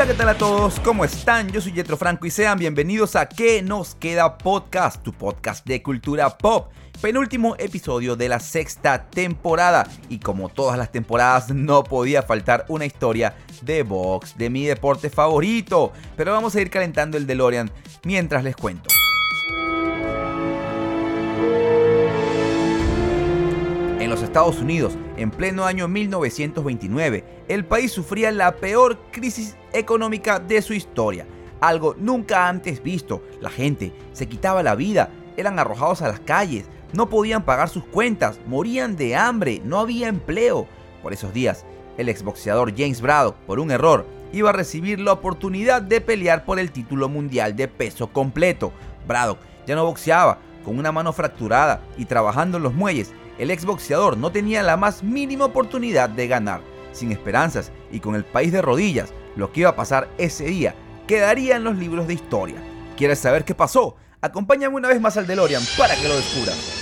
Hola, ¿qué tal a todos? ¿Cómo están? Yo soy Jetro Franco y sean bienvenidos a ¿Qué nos queda podcast? Tu podcast de cultura pop. Penúltimo episodio de la sexta temporada y como todas las temporadas no podía faltar una historia de box, de mi deporte favorito. Pero vamos a ir calentando el DeLorean mientras les cuento. Estados Unidos, en pleno año 1929, el país sufría la peor crisis económica de su historia. Algo nunca antes visto. La gente se quitaba la vida, eran arrojados a las calles, no podían pagar sus cuentas, morían de hambre, no había empleo. Por esos días, el exboxeador James Braddock, por un error, iba a recibir la oportunidad de pelear por el título mundial de peso completo. Braddock ya no boxeaba, con una mano fracturada y trabajando en los muelles, el exboxeador no tenía la más mínima oportunidad de ganar. Sin esperanzas y con el país de rodillas, lo que iba a pasar ese día quedaría en los libros de historia. ¿Quieres saber qué pasó? Acompáñame una vez más al DeLorean para que lo descubras.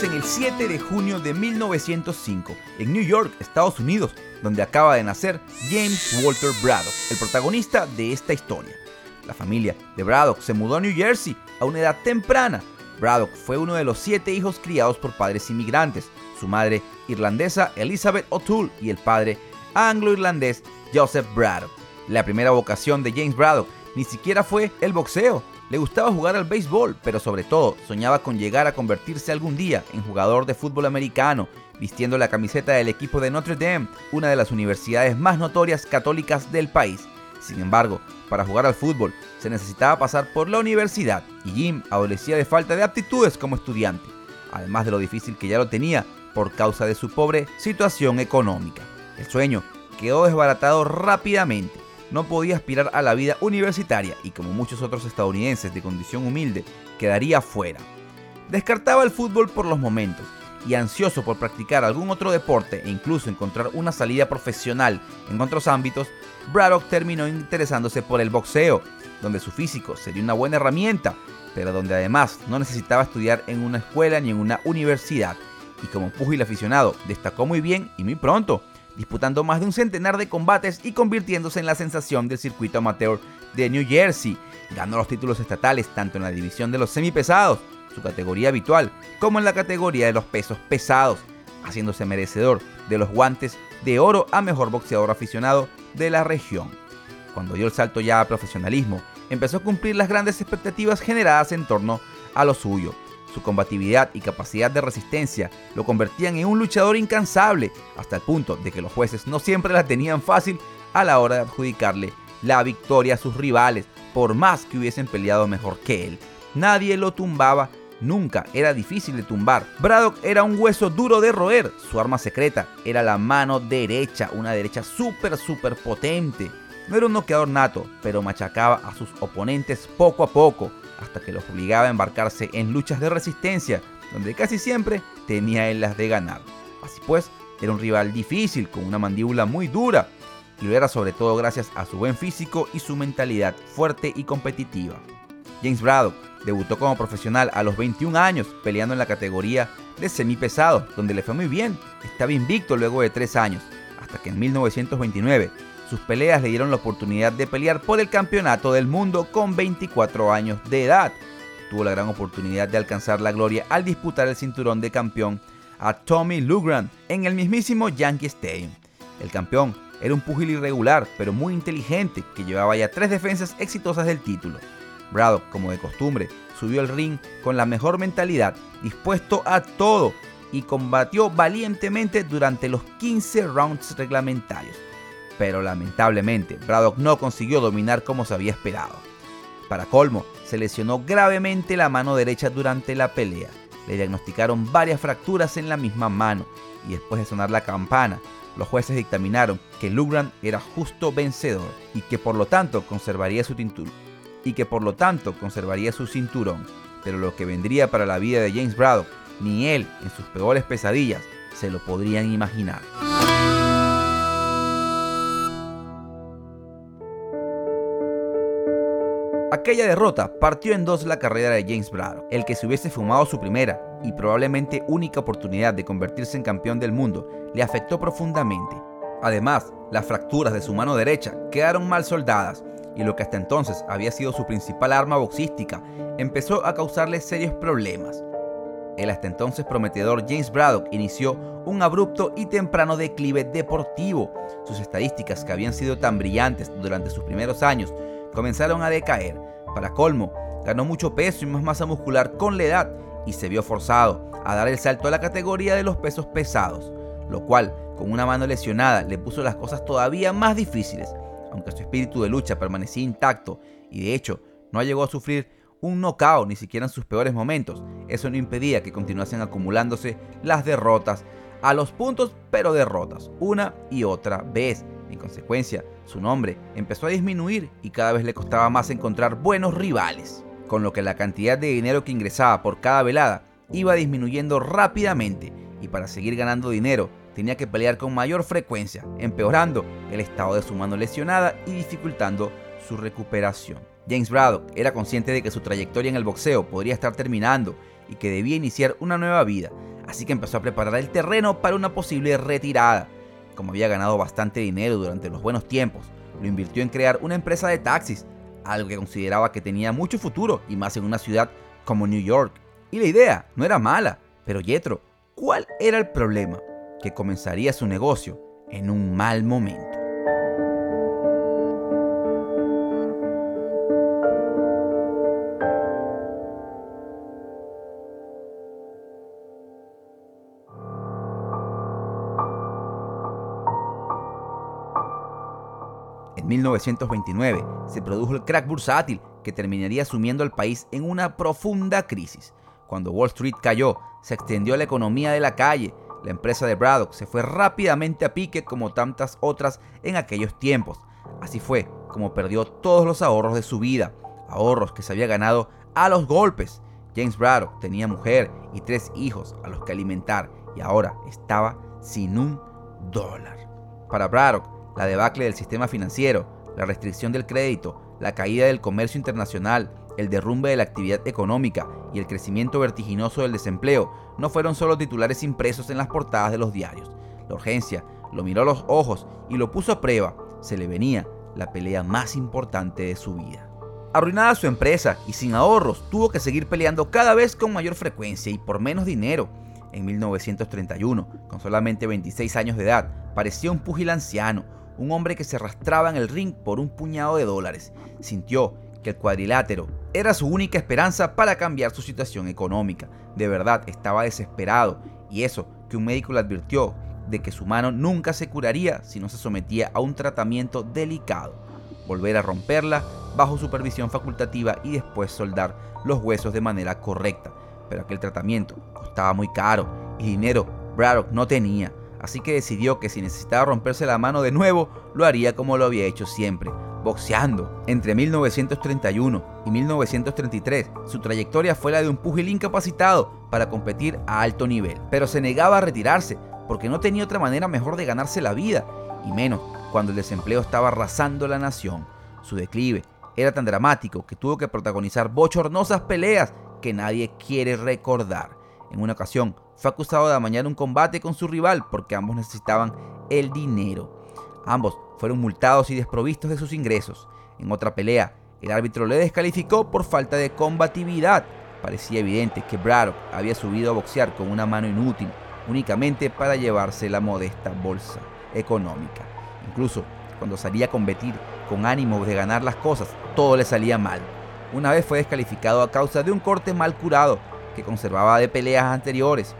En el 7 de junio de 1905, en New York, Estados Unidos, donde acaba de nacer James Walter Braddock, el protagonista de esta historia. La familia de Braddock se mudó a New Jersey a una edad temprana. Braddock fue uno de los siete hijos criados por padres inmigrantes, su madre irlandesa Elizabeth O'Toole y el padre anglo-irlandés Joseph Braddock. La primera vocación de James Braddock ni siquiera fue el boxeo, le gustaba jugar al béisbol, pero sobre todo soñaba con llegar a convertirse algún día en jugador de fútbol americano, vistiendo la camiseta del equipo de Notre Dame, una de las universidades más notorias católicas del país. Sin embargo, para jugar al fútbol se necesitaba pasar por la universidad y Jim adolecía de falta de aptitudes como estudiante, además de lo difícil que ya lo tenía por causa de su pobre situación económica. El sueño quedó desbaratado rápidamente no podía aspirar a la vida universitaria y como muchos otros estadounidenses de condición humilde, quedaría fuera. Descartaba el fútbol por los momentos y ansioso por practicar algún otro deporte e incluso encontrar una salida profesional en otros ámbitos, Braddock terminó interesándose por el boxeo, donde su físico sería una buena herramienta, pero donde además no necesitaba estudiar en una escuela ni en una universidad, y como púgil aficionado destacó muy bien y muy pronto, disputando más de un centenar de combates y convirtiéndose en la sensación del circuito amateur de New Jersey. Ganó los títulos estatales tanto en la división de los semipesados, su categoría habitual, como en la categoría de los pesos pesados, haciéndose merecedor de los guantes de oro a mejor boxeador aficionado de la región. Cuando dio el salto ya a profesionalismo, empezó a cumplir las grandes expectativas generadas en torno a lo suyo, su combatividad y capacidad de resistencia lo convertían en un luchador incansable, hasta el punto de que los jueces no siempre la tenían fácil a la hora de adjudicarle la victoria a sus rivales, por más que hubiesen peleado mejor que él. Nadie lo tumbaba nunca, era difícil de tumbar. Braddock era un hueso duro de roer, su arma secreta era la mano derecha, una derecha súper, súper potente. No era un noqueador nato, pero machacaba a sus oponentes poco a poco hasta que los obligaba a embarcarse en luchas de resistencia, donde casi siempre tenía él las de ganar. Así pues, era un rival difícil, con una mandíbula muy dura, y lo era sobre todo gracias a su buen físico y su mentalidad fuerte y competitiva. James Braddock debutó como profesional a los 21 años, peleando en la categoría de semipesado, donde le fue muy bien. Estaba invicto luego de 3 años, hasta que en 1929 sus peleas le dieron la oportunidad de pelear por el campeonato del mundo con 24 años de edad. Tuvo la gran oportunidad de alcanzar la gloria al disputar el cinturón de campeón a Tommy Lugran en el mismísimo Yankee Stadium. El campeón era un púgil irregular, pero muy inteligente, que llevaba ya tres defensas exitosas del título. Braddock, como de costumbre, subió al ring con la mejor mentalidad, dispuesto a todo, y combatió valientemente durante los 15 rounds reglamentarios pero lamentablemente Braddock no consiguió dominar como se había esperado. Para colmo, se lesionó gravemente la mano derecha durante la pelea. Le diagnosticaron varias fracturas en la misma mano y después de sonar la campana, los jueces dictaminaron que Lugran era justo vencedor y que por lo tanto conservaría su cinturón. Y que por lo tanto conservaría su cinturón. Pero lo que vendría para la vida de James Braddock, ni él en sus peores pesadillas se lo podrían imaginar. Aquella derrota partió en dos la carrera de James Braddock. El que se hubiese fumado su primera y probablemente única oportunidad de convertirse en campeón del mundo le afectó profundamente. Además, las fracturas de su mano derecha quedaron mal soldadas y lo que hasta entonces había sido su principal arma boxística empezó a causarle serios problemas. El hasta entonces prometedor James Braddock inició un abrupto y temprano declive deportivo. Sus estadísticas, que habían sido tan brillantes durante sus primeros años, comenzaron a decaer. Para colmo, ganó mucho peso y más masa muscular con la edad y se vio forzado a dar el salto a la categoría de los pesos pesados, lo cual, con una mano lesionada, le puso las cosas todavía más difíciles, aunque su espíritu de lucha permanecía intacto y de hecho no llegó a sufrir un knockout ni siquiera en sus peores momentos. Eso no impedía que continuasen acumulándose las derrotas a los puntos, pero derrotas, una y otra vez. En consecuencia, su nombre empezó a disminuir y cada vez le costaba más encontrar buenos rivales, con lo que la cantidad de dinero que ingresaba por cada velada iba disminuyendo rápidamente y para seguir ganando dinero tenía que pelear con mayor frecuencia, empeorando el estado de su mano lesionada y dificultando su recuperación. James Braddock era consciente de que su trayectoria en el boxeo podría estar terminando y que debía iniciar una nueva vida, así que empezó a preparar el terreno para una posible retirada. Como había ganado bastante dinero durante los buenos tiempos, lo invirtió en crear una empresa de taxis, algo que consideraba que tenía mucho futuro y más en una ciudad como New York. Y la idea no era mala, pero Yetro, ¿cuál era el problema? Que comenzaría su negocio en un mal momento. 1929 se produjo el crack bursátil que terminaría sumiendo al país en una profunda crisis. Cuando Wall Street cayó, se extendió la economía de la calle. La empresa de Braddock se fue rápidamente a pique como tantas otras en aquellos tiempos. Así fue como perdió todos los ahorros de su vida, ahorros que se había ganado a los golpes. James Braddock tenía mujer y tres hijos a los que alimentar y ahora estaba sin un dólar. Para Braddock, la debacle del sistema financiero, la restricción del crédito, la caída del comercio internacional, el derrumbe de la actividad económica y el crecimiento vertiginoso del desempleo no fueron solo titulares impresos en las portadas de los diarios. La urgencia lo miró a los ojos y lo puso a prueba. Se le venía la pelea más importante de su vida. Arruinada su empresa y sin ahorros, tuvo que seguir peleando cada vez con mayor frecuencia y por menos dinero. En 1931, con solamente 26 años de edad, parecía un púgil anciano, un hombre que se arrastraba en el ring por un puñado de dólares. Sintió que el cuadrilátero era su única esperanza para cambiar su situación económica. De verdad, estaba desesperado y eso que un médico le advirtió de que su mano nunca se curaría si no se sometía a un tratamiento delicado. Volver a romperla bajo supervisión facultativa y después soldar los huesos de manera correcta. Pero aquel tratamiento costaba muy caro y dinero Braddock no tenía así que decidió que si necesitaba romperse la mano de nuevo, lo haría como lo había hecho siempre, boxeando. Entre 1931 y 1933, su trayectoria fue la de un pugil incapacitado para competir a alto nivel, pero se negaba a retirarse porque no tenía otra manera mejor de ganarse la vida, y menos cuando el desempleo estaba arrasando la nación. Su declive era tan dramático que tuvo que protagonizar bochornosas peleas que nadie quiere recordar. En una ocasión, fue acusado de amañar un combate con su rival porque ambos necesitaban el dinero. Ambos fueron multados y desprovistos de sus ingresos. En otra pelea, el árbitro le descalificó por falta de combatividad. Parecía evidente que Braddock había subido a boxear con una mano inútil, únicamente para llevarse la modesta bolsa económica. Incluso cuando salía a competir con ánimo de ganar las cosas, todo le salía mal. Una vez fue descalificado a causa de un corte mal curado que conservaba de peleas anteriores.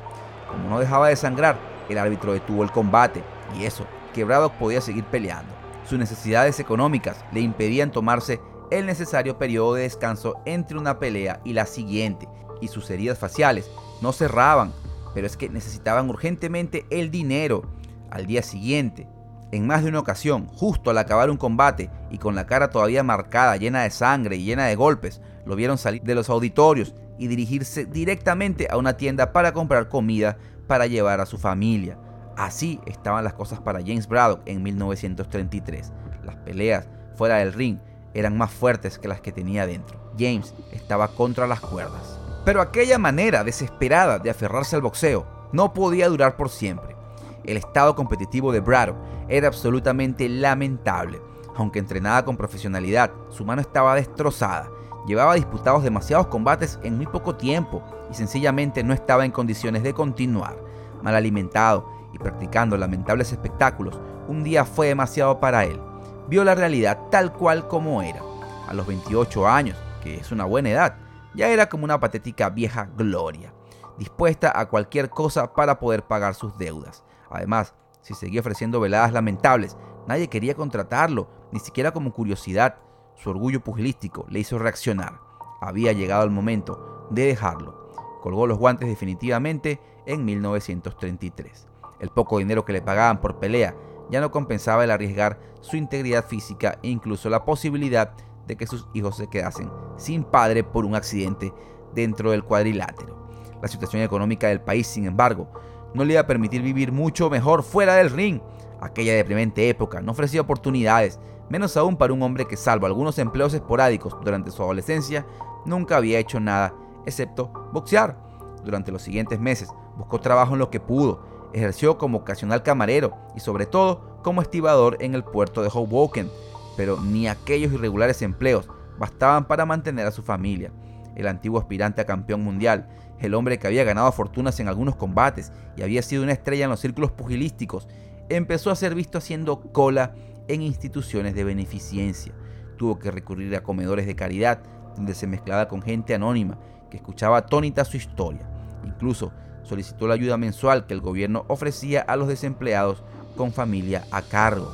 Como no dejaba de sangrar, el árbitro detuvo el combate y eso, que Braddock podía seguir peleando. Sus necesidades económicas le impedían tomarse el necesario periodo de descanso entre una pelea y la siguiente, y sus heridas faciales no cerraban, pero es que necesitaban urgentemente el dinero. Al día siguiente, en más de una ocasión, justo al acabar un combate y con la cara todavía marcada, llena de sangre y llena de golpes, lo vieron salir de los auditorios y dirigirse directamente a una tienda para comprar comida para llevar a su familia. Así estaban las cosas para James Braddock en 1933. Las peleas fuera del ring eran más fuertes que las que tenía dentro. James estaba contra las cuerdas. Pero aquella manera desesperada de aferrarse al boxeo no podía durar por siempre. El estado competitivo de Braddock era absolutamente lamentable. Aunque entrenada con profesionalidad, su mano estaba destrozada. Llevaba disputados demasiados combates en muy poco tiempo y sencillamente no estaba en condiciones de continuar. Mal alimentado y practicando lamentables espectáculos, un día fue demasiado para él. Vio la realidad tal cual como era. A los 28 años, que es una buena edad, ya era como una patética vieja gloria, dispuesta a cualquier cosa para poder pagar sus deudas. Además, si seguía ofreciendo veladas lamentables, nadie quería contratarlo, ni siquiera como curiosidad. Su orgullo pugilístico le hizo reaccionar. Había llegado el momento de dejarlo. Colgó los guantes definitivamente en 1933. El poco dinero que le pagaban por pelea ya no compensaba el arriesgar su integridad física e incluso la posibilidad de que sus hijos se quedasen sin padre por un accidente dentro del cuadrilátero. La situación económica del país, sin embargo, no le iba a permitir vivir mucho mejor fuera del ring. Aquella deprimente época no ofrecía oportunidades, menos aún para un hombre que, salvo algunos empleos esporádicos durante su adolescencia, nunca había hecho nada excepto boxear. Durante los siguientes meses buscó trabajo en lo que pudo, ejerció como ocasional camarero y sobre todo como estibador en el puerto de Hoboken, pero ni aquellos irregulares empleos bastaban para mantener a su familia. El antiguo aspirante a campeón mundial, el hombre que había ganado fortunas en algunos combates y había sido una estrella en los círculos pugilísticos, empezó a ser visto haciendo cola en instituciones de beneficencia. Tuvo que recurrir a comedores de caridad, donde se mezclaba con gente anónima que escuchaba atónita su historia. Incluso solicitó la ayuda mensual que el gobierno ofrecía a los desempleados con familia a cargo.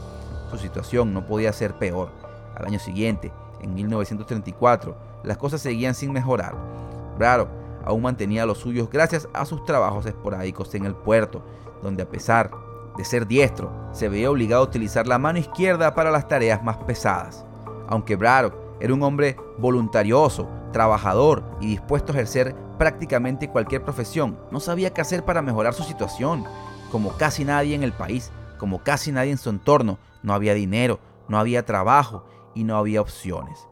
Su situación no podía ser peor. Al año siguiente, en 1934, las cosas seguían sin mejorar. Braddock aún mantenía los suyos gracias a sus trabajos esporádicos en el puerto, donde a pesar de ser diestro, se veía obligado a utilizar la mano izquierda para las tareas más pesadas. Aunque Braddock era un hombre voluntarioso, trabajador y dispuesto a ejercer prácticamente cualquier profesión, no sabía qué hacer para mejorar su situación. Como casi nadie en el país, como casi nadie en su entorno, no había dinero, no había trabajo y no había opciones.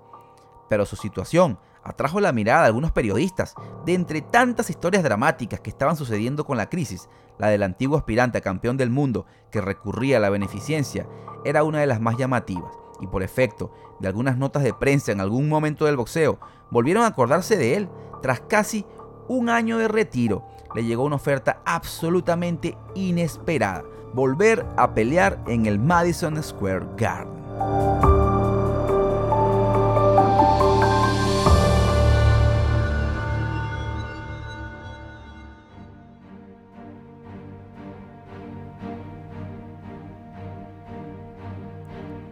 Pero su situación atrajo la mirada de algunos periodistas. De entre tantas historias dramáticas que estaban sucediendo con la crisis, la del antiguo aspirante a campeón del mundo que recurría a la beneficencia era una de las más llamativas. Y por efecto de algunas notas de prensa en algún momento del boxeo, volvieron a acordarse de él tras casi un año de retiro. Le llegó una oferta absolutamente inesperada volver a pelear en el Madison Square Garden.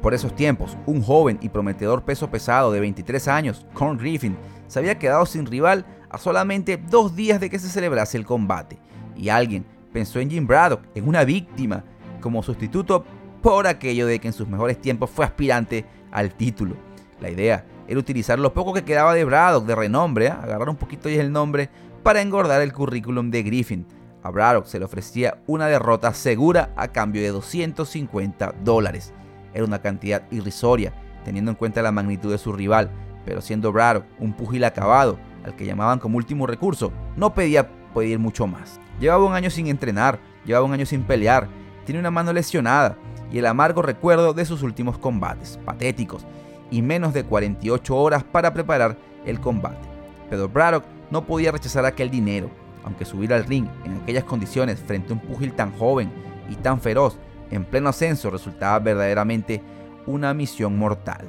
Por esos tiempos, un joven y prometedor peso pesado de 23 años, Corn Griffin, se había quedado sin rival a solamente dos días de que se celebrase el combate, y alguien pensó en Jim Braddock, en una víctima, como sustituto por aquello de que en sus mejores tiempos fue aspirante al título. La idea era utilizar lo poco que quedaba de Braddock de renombre, ¿eh? agarrar un poquito y el nombre, para engordar el currículum de Griffin. A Braddock se le ofrecía una derrota segura a cambio de 250 dólares. Era una cantidad irrisoria, teniendo en cuenta la magnitud de su rival, pero siendo Braddock un pugil acabado, al que llamaban como último recurso, no pedía pedir mucho más. Llevaba un año sin entrenar, llevaba un año sin pelear, tiene una mano lesionada y el amargo recuerdo de sus últimos combates, patéticos, y menos de 48 horas para preparar el combate. Pero Braddock no podía rechazar aquel dinero, aunque subir al ring en aquellas condiciones frente a un pugil tan joven y tan feroz en pleno ascenso resultaba verdaderamente una misión mortal.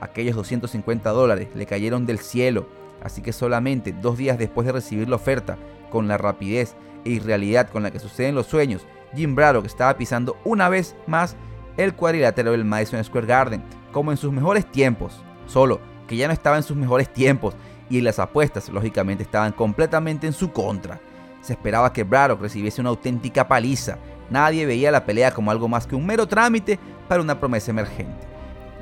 Aquellos 250 dólares le cayeron del cielo, así que solamente dos días después de recibir la oferta, con la rapidez e irrealidad con la que suceden los sueños, Jim Braddock estaba pisando una vez más el cuadrilátero del Madison Square Garden, como en sus mejores tiempos, solo que ya no estaba en sus mejores tiempos y las apuestas lógicamente estaban completamente en su contra. Se esperaba que Braddock recibiese una auténtica paliza. Nadie veía la pelea como algo más que un mero trámite para una promesa emergente.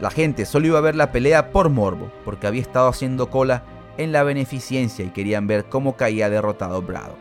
La gente solo iba a ver la pelea por morbo, porque había estado haciendo cola en la beneficencia y querían ver cómo caía derrotado Braddock.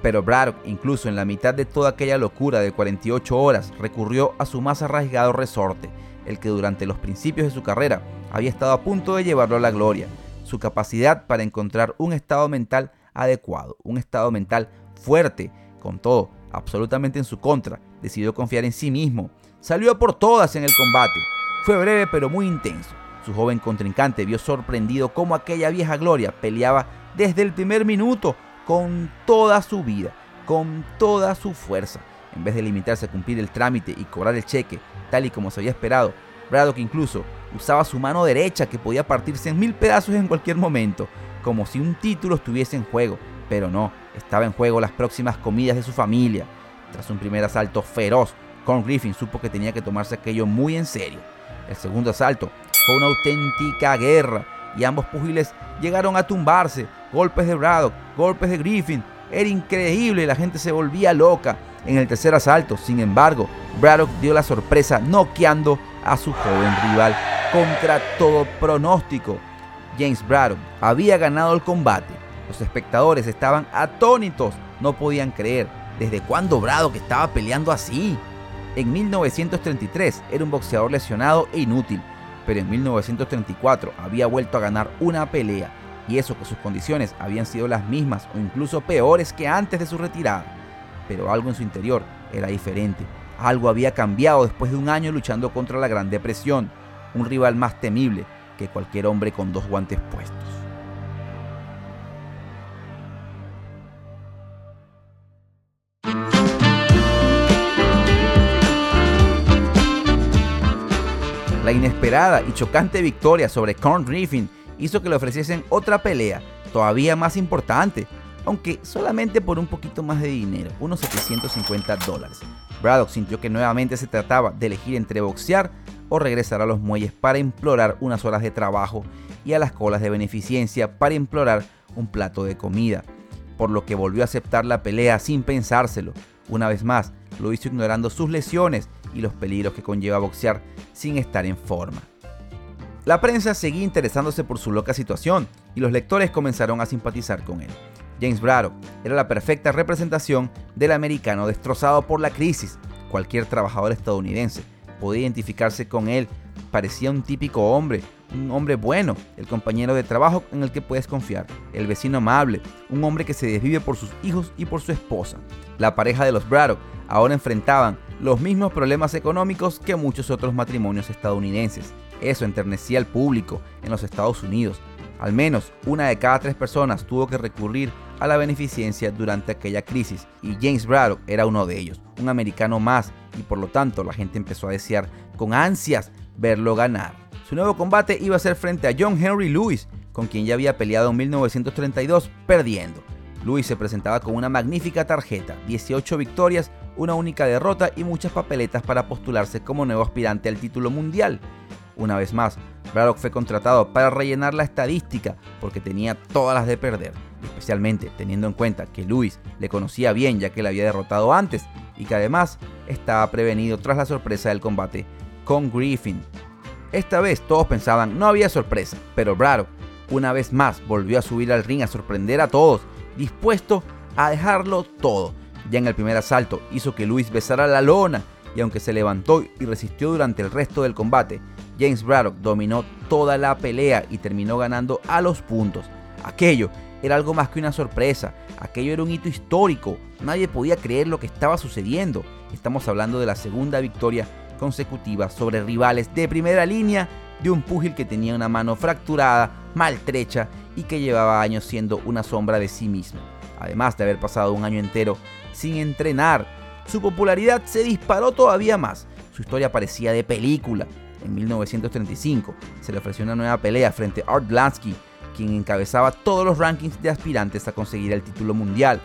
Pero Braddock, incluso en la mitad de toda aquella locura de 48 horas, recurrió a su más arraigado resorte, el que durante los principios de su carrera había estado a punto de llevarlo a la gloria, su capacidad para encontrar un estado mental adecuado, un estado mental fuerte, con todo absolutamente en su contra, decidió confiar en sí mismo, salió por todas en el combate, fue breve pero muy intenso. Su joven contrincante vio sorprendido cómo aquella vieja gloria peleaba desde el primer minuto con toda su vida, con toda su fuerza. En vez de limitarse a cumplir el trámite y cobrar el cheque, tal y como se había esperado, Braddock incluso usaba su mano derecha que podía partirse en mil pedazos en cualquier momento, como si un título estuviese en juego, pero no, estaba en juego las próximas comidas de su familia. Tras un primer asalto feroz, Con Griffin supo que tenía que tomarse aquello muy en serio. El segundo asalto fue una auténtica guerra y ambos pugiles llegaron a tumbarse. Golpes de Braddock, golpes de Griffin. Era increíble, la gente se volvía loca. En el tercer asalto, sin embargo, Braddock dio la sorpresa noqueando a su joven rival contra todo pronóstico. James Braddock había ganado el combate. Los espectadores estaban atónitos, no podían creer desde cuándo Braddock estaba peleando así. En 1933 era un boxeador lesionado e inútil, pero en 1934 había vuelto a ganar una pelea, y eso que sus condiciones habían sido las mismas o incluso peores que antes de su retirada. Pero algo en su interior era diferente, algo había cambiado después de un año luchando contra la Gran Depresión, un rival más temible que cualquier hombre con dos guantes puestos. Y chocante victoria sobre Corn Griffin hizo que le ofreciesen otra pelea, todavía más importante, aunque solamente por un poquito más de dinero, unos 750 dólares. Braddock sintió que nuevamente se trataba de elegir entre boxear o regresar a los muelles para implorar unas horas de trabajo y a las colas de beneficencia para implorar un plato de comida, por lo que volvió a aceptar la pelea sin pensárselo. Una vez más, lo hizo ignorando sus lesiones y los peligros que conlleva boxear sin estar en forma. La prensa seguía interesándose por su loca situación y los lectores comenzaron a simpatizar con él. James Braddock era la perfecta representación del americano destrozado por la crisis. Cualquier trabajador estadounidense podía identificarse con él. Parecía un típico hombre, un hombre bueno, el compañero de trabajo en el que puedes confiar, el vecino amable, un hombre que se desvive por sus hijos y por su esposa. La pareja de los Braddock ahora enfrentaban los mismos problemas económicos que muchos otros matrimonios estadounidenses. Eso enternecía al público en los Estados Unidos. Al menos una de cada tres personas tuvo que recurrir a la beneficencia durante aquella crisis y James Braddock era uno de ellos, un americano más y por lo tanto la gente empezó a desear con ansias verlo ganar. Su nuevo combate iba a ser frente a John Henry Lewis, con quien ya había peleado en 1932 perdiendo. Lewis se presentaba con una magnífica tarjeta, 18 victorias, una única derrota y muchas papeletas para postularse como nuevo aspirante al título mundial. Una vez más, Braddock fue contratado para rellenar la estadística porque tenía todas las de perder, especialmente teniendo en cuenta que Lewis le conocía bien ya que le había derrotado antes y que además estaba prevenido tras la sorpresa del combate con Griffin. Esta vez todos pensaban no había sorpresa, pero Braddock una vez más volvió a subir al ring a sorprender a todos, dispuesto a dejarlo todo. Ya en el primer asalto hizo que Lewis besara la lona y aunque se levantó y resistió durante el resto del combate, James Braddock dominó toda la pelea y terminó ganando a los puntos. Aquello era algo más que una sorpresa, aquello era un hito histórico, nadie podía creer lo que estaba sucediendo. Estamos hablando de la segunda victoria consecutiva sobre rivales de primera línea de un púgil que tenía una mano fracturada, maltrecha y que llevaba años siendo una sombra de sí mismo. Además de haber pasado un año entero sin entrenar, su popularidad se disparó todavía más. Su historia parecía de película en 1935 se le ofreció una nueva pelea frente a Art Blansky, quien encabezaba todos los rankings de aspirantes a conseguir el título mundial.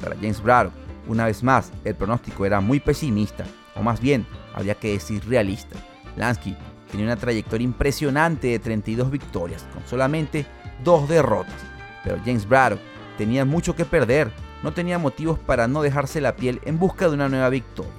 Para James Braddock, una vez más, el pronóstico era muy pesimista, o más bien, había que decir realista. Lansky tenía una trayectoria impresionante de 32 victorias, con solamente dos derrotas. Pero James Braddock tenía mucho que perder, no tenía motivos para no dejarse la piel en busca de una nueva victoria.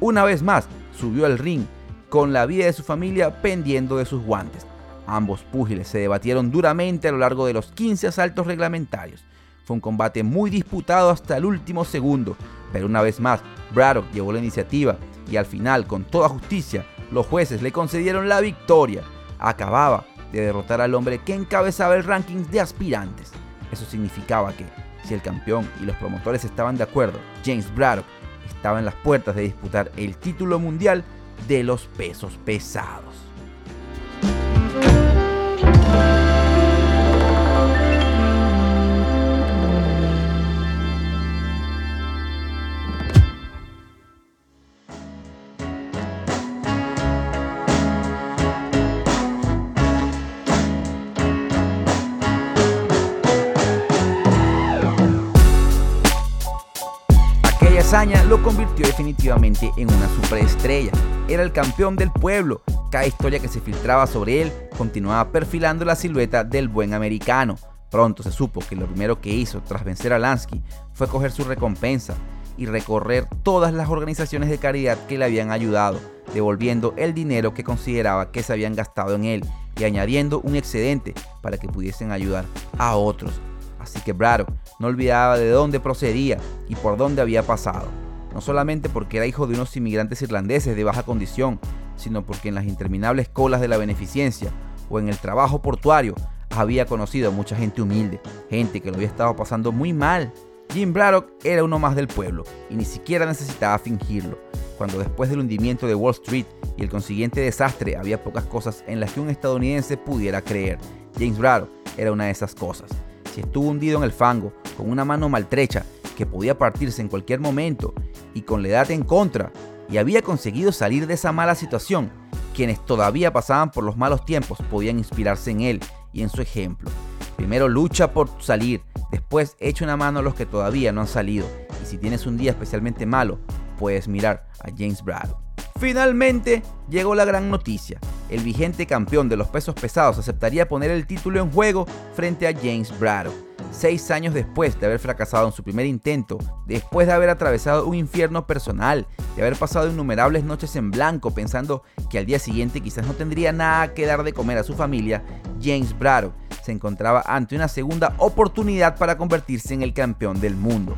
Una vez más, subió al ring con la vida de su familia pendiendo de sus guantes. Ambos púgiles se debatieron duramente a lo largo de los 15 asaltos reglamentarios. Fue un combate muy disputado hasta el último segundo, pero una vez más, Braddock llevó la iniciativa y al final, con toda justicia, los jueces le concedieron la victoria. Acababa de derrotar al hombre que encabezaba el ranking de aspirantes. Eso significaba que, si el campeón y los promotores estaban de acuerdo, James Braddock estaba en las puertas de disputar el título mundial de los pesos pesados. Lo convirtió definitivamente en una superestrella. Era el campeón del pueblo. Cada historia que se filtraba sobre él continuaba perfilando la silueta del buen americano. Pronto se supo que lo primero que hizo tras vencer a Lansky fue coger su recompensa y recorrer todas las organizaciones de caridad que le habían ayudado, devolviendo el dinero que consideraba que se habían gastado en él y añadiendo un excedente para que pudiesen ayudar a otros. Así que Braddock no olvidaba de dónde procedía y por dónde había pasado, no solamente porque era hijo de unos inmigrantes irlandeses de baja condición, sino porque en las interminables colas de la beneficencia o en el trabajo portuario había conocido a mucha gente humilde, gente que lo había estado pasando muy mal. Jim Braddock era uno más del pueblo y ni siquiera necesitaba fingirlo. Cuando después del hundimiento de Wall Street y el consiguiente desastre había pocas cosas en las que un estadounidense pudiera creer, James Braddock era una de esas cosas. Si estuvo hundido en el fango, con una mano maltrecha que podía partirse en cualquier momento y con la edad en contra, y había conseguido salir de esa mala situación, quienes todavía pasaban por los malos tiempos podían inspirarse en él y en su ejemplo. Primero lucha por salir, después echa una mano a los que todavía no han salido, y si tienes un día especialmente malo, puedes mirar a James Braddock. Finalmente llegó la gran noticia. El vigente campeón de los pesos pesados aceptaría poner el título en juego frente a James Braddock. Seis años después de haber fracasado en su primer intento, después de haber atravesado un infierno personal, de haber pasado innumerables noches en blanco pensando que al día siguiente quizás no tendría nada que dar de comer a su familia, James Braddock se encontraba ante una segunda oportunidad para convertirse en el campeón del mundo.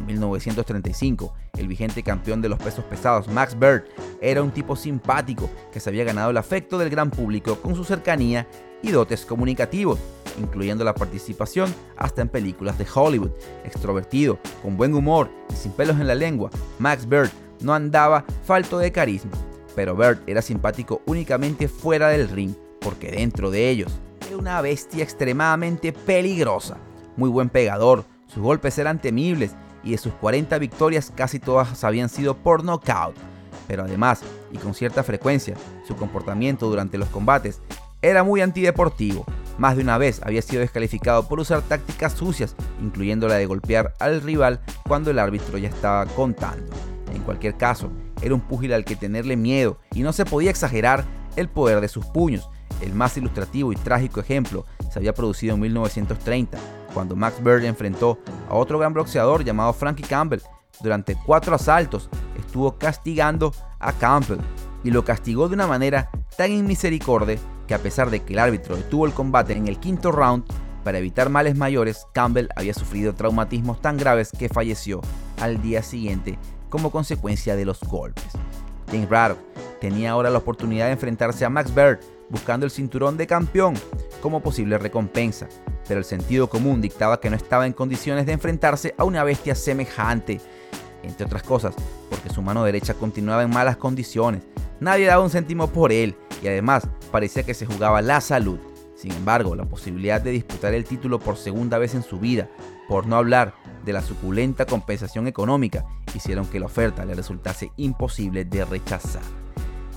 En 1935, el vigente campeón de los pesos pesados, Max Bird, era un tipo simpático que se había ganado el afecto del gran público con su cercanía y dotes comunicativos, incluyendo la participación hasta en películas de Hollywood. Extrovertido, con buen humor y sin pelos en la lengua, Max Bird no andaba falto de carisma, pero Bird era simpático únicamente fuera del ring, porque dentro de ellos era una bestia extremadamente peligrosa, muy buen pegador, sus golpes eran temibles y de sus 40 victorias casi todas habían sido por knockout. Pero además, y con cierta frecuencia, su comportamiento durante los combates era muy antideportivo. Más de una vez había sido descalificado por usar tácticas sucias, incluyendo la de golpear al rival cuando el árbitro ya estaba contando. En cualquier caso, era un púgil al que tenerle miedo y no se podía exagerar el poder de sus puños. El más ilustrativo y trágico ejemplo se había producido en 1930, cuando Max Bird enfrentó a otro gran boxeador llamado Frankie Campbell. Durante cuatro asaltos estuvo castigando a Campbell y lo castigó de una manera tan inmisericordia que a pesar de que el árbitro detuvo el combate en el quinto round, para evitar males mayores, Campbell había sufrido traumatismos tan graves que falleció al día siguiente como consecuencia de los golpes. James Braddock tenía ahora la oportunidad de enfrentarse a Max Bird buscando el cinturón de campeón como posible recompensa, pero el sentido común dictaba que no estaba en condiciones de enfrentarse a una bestia semejante, entre otras cosas, porque su mano derecha continuaba en malas condiciones, nadie daba un céntimo por él y además parecía que se jugaba la salud. Sin embargo, la posibilidad de disputar el título por segunda vez en su vida, por no hablar de la suculenta compensación económica, hicieron que la oferta le resultase imposible de rechazar.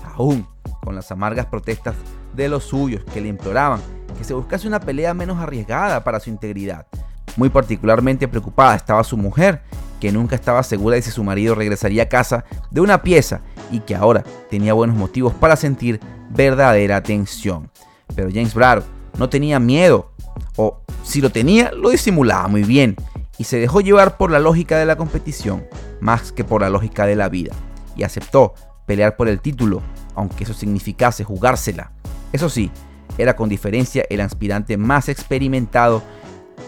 Aún con las amargas protestas de los suyos que le imploraban que se buscase una pelea menos arriesgada para su integridad. Muy particularmente preocupada estaba su mujer, que nunca estaba segura de si su marido regresaría a casa de una pieza y que ahora tenía buenos motivos para sentir verdadera tensión. Pero James Braddock no tenía miedo, o si lo tenía, lo disimulaba muy bien, y se dejó llevar por la lógica de la competición, más que por la lógica de la vida, y aceptó pelear por el título, aunque eso significase jugársela. Eso sí, era con diferencia el aspirante más experimentado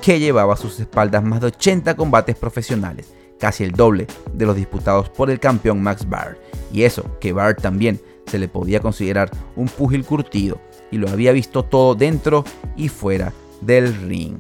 que llevaba a sus espaldas más de 80 combates profesionales, casi el doble de los disputados por el campeón Max Baer. Y eso, que Baer también se le podía considerar un púgil curtido y lo había visto todo dentro y fuera del ring.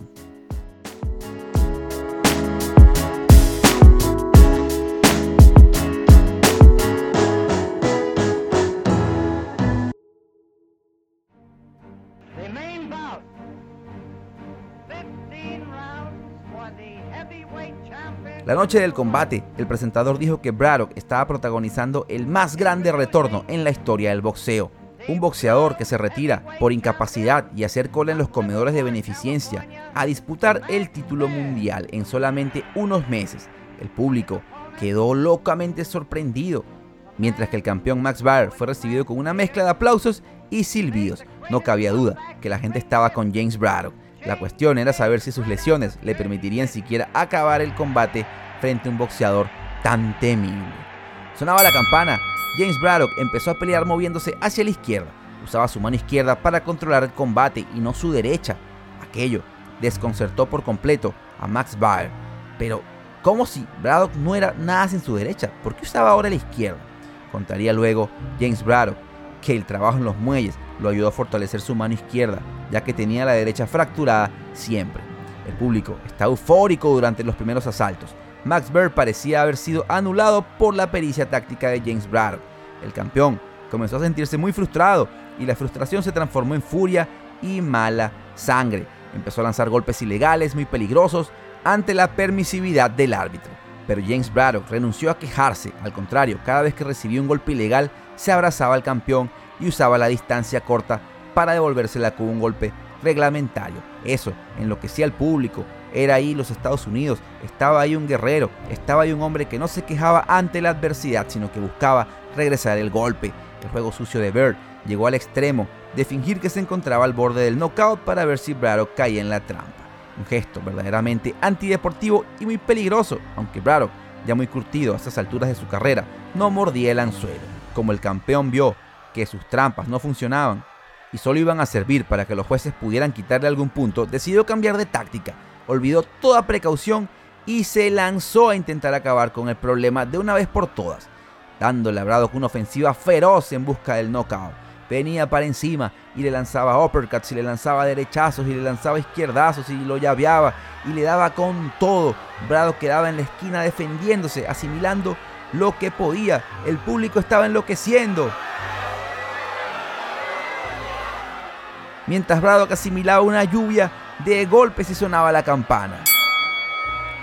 La noche del combate, el presentador dijo que Braddock estaba protagonizando el más grande retorno en la historia del boxeo. Un boxeador que se retira por incapacidad y hacer cola en los comedores de beneficencia a disputar el título mundial en solamente unos meses. El público quedó locamente sorprendido, mientras que el campeón Max Baer fue recibido con una mezcla de aplausos y silbidos. No cabía duda que la gente estaba con James Braddock la cuestión era saber si sus lesiones le permitirían siquiera acabar el combate frente a un boxeador tan temible. Sonaba la campana. James Braddock empezó a pelear moviéndose hacia la izquierda. Usaba su mano izquierda para controlar el combate y no su derecha. Aquello desconcertó por completo a Max Baer. Pero, ¿cómo si Braddock no era nada sin su derecha? ¿Por qué usaba ahora la izquierda? Contaría luego James Braddock que el trabajo en los muelles lo ayudó a fortalecer su mano izquierda, ya que tenía la derecha fracturada siempre. El público está eufórico durante los primeros asaltos. Max Bird parecía haber sido anulado por la pericia táctica de James Braddock. El campeón comenzó a sentirse muy frustrado y la frustración se transformó en furia y mala sangre. Empezó a lanzar golpes ilegales muy peligrosos ante la permisividad del árbitro. Pero James Braddock renunció a quejarse, al contrario, cada vez que recibía un golpe ilegal se abrazaba al campeón y usaba la distancia corta para devolvérsela con un golpe reglamentario. Eso enloquecía al público. Era ahí los Estados Unidos, estaba ahí un guerrero, estaba ahí un hombre que no se quejaba ante la adversidad, sino que buscaba regresar el golpe. El juego sucio de Bird llegó al extremo de fingir que se encontraba al borde del knockout para ver si Braddock caía en la trampa. Un gesto verdaderamente antideportivo y muy peligroso, aunque Braddock, ya muy curtido a estas alturas de su carrera, no mordía el anzuelo como el campeón vio que sus trampas no funcionaban y solo iban a servir para que los jueces pudieran quitarle algún punto, decidió cambiar de táctica, olvidó toda precaución y se lanzó a intentar acabar con el problema de una vez por todas, dándole a Braddock una ofensiva feroz en busca del knockout. Venía para encima y le lanzaba uppercuts y le lanzaba derechazos y le lanzaba izquierdazos y lo llaveaba y le daba con todo. Braddock quedaba en la esquina defendiéndose, asimilando lo que podía. El público estaba enloqueciendo. Mientras Braddock asimilaba una lluvia de golpes y sonaba la campana.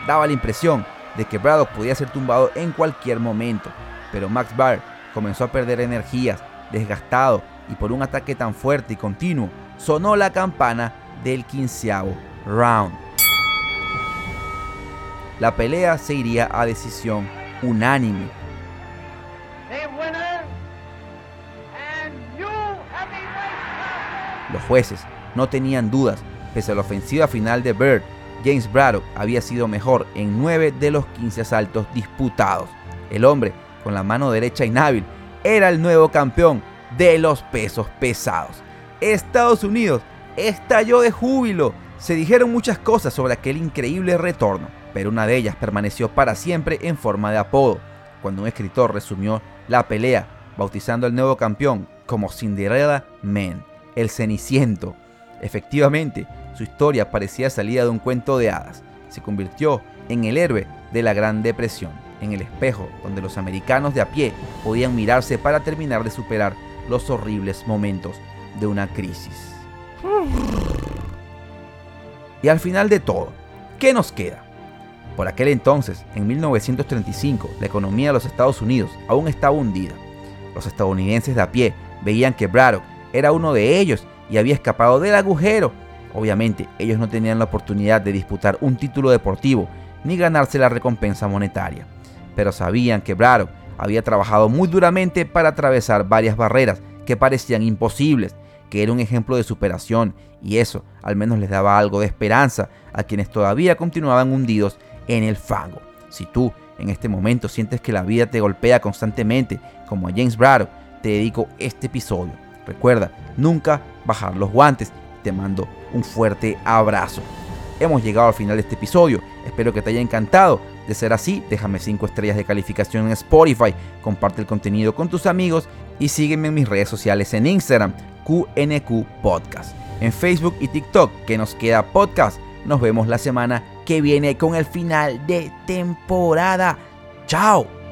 Daba la impresión de que Braddock podía ser tumbado en cualquier momento, pero Max Baer comenzó a perder energías, desgastado y por un ataque tan fuerte y continuo, sonó la campana del quinceavo round. La pelea se iría a decisión unánime. Los jueces no tenían dudas, pese a la ofensiva final de Bird, James Braddock había sido mejor en 9 de los 15 asaltos disputados. El hombre, con la mano derecha inhábil, era el nuevo campeón de los pesos pesados. Estados Unidos estalló de júbilo. Se dijeron muchas cosas sobre aquel increíble retorno pero una de ellas permaneció para siempre en forma de apodo, cuando un escritor resumió la pelea, bautizando al nuevo campeón como Cinderella Man, el Ceniciento. Efectivamente, su historia parecía salida de un cuento de hadas. Se convirtió en el héroe de la Gran Depresión, en el espejo donde los americanos de a pie podían mirarse para terminar de superar los horribles momentos de una crisis. Y al final de todo, ¿qué nos queda? Por aquel entonces, en 1935, la economía de los Estados Unidos aún estaba hundida. Los estadounidenses de a pie veían que Braddock era uno de ellos y había escapado del agujero. Obviamente, ellos no tenían la oportunidad de disputar un título deportivo ni ganarse la recompensa monetaria, pero sabían que Braddock había trabajado muy duramente para atravesar varias barreras que parecían imposibles, que era un ejemplo de superación y eso al menos les daba algo de esperanza a quienes todavía continuaban hundidos en el fango. Si tú en este momento sientes que la vida te golpea constantemente, como a James Braddock, te dedico este episodio. Recuerda, nunca bajar los guantes. Te mando un fuerte abrazo. hemos llegado al final de este episodio. Espero que te haya encantado. De ser así, déjame 5 estrellas de calificación en Spotify, comparte el contenido con tus amigos y sígueme en mis redes sociales en Instagram, QNQ Podcast. En Facebook y TikTok, que nos queda podcast. Nos vemos la semana que viene con el final de temporada. ¡Chao!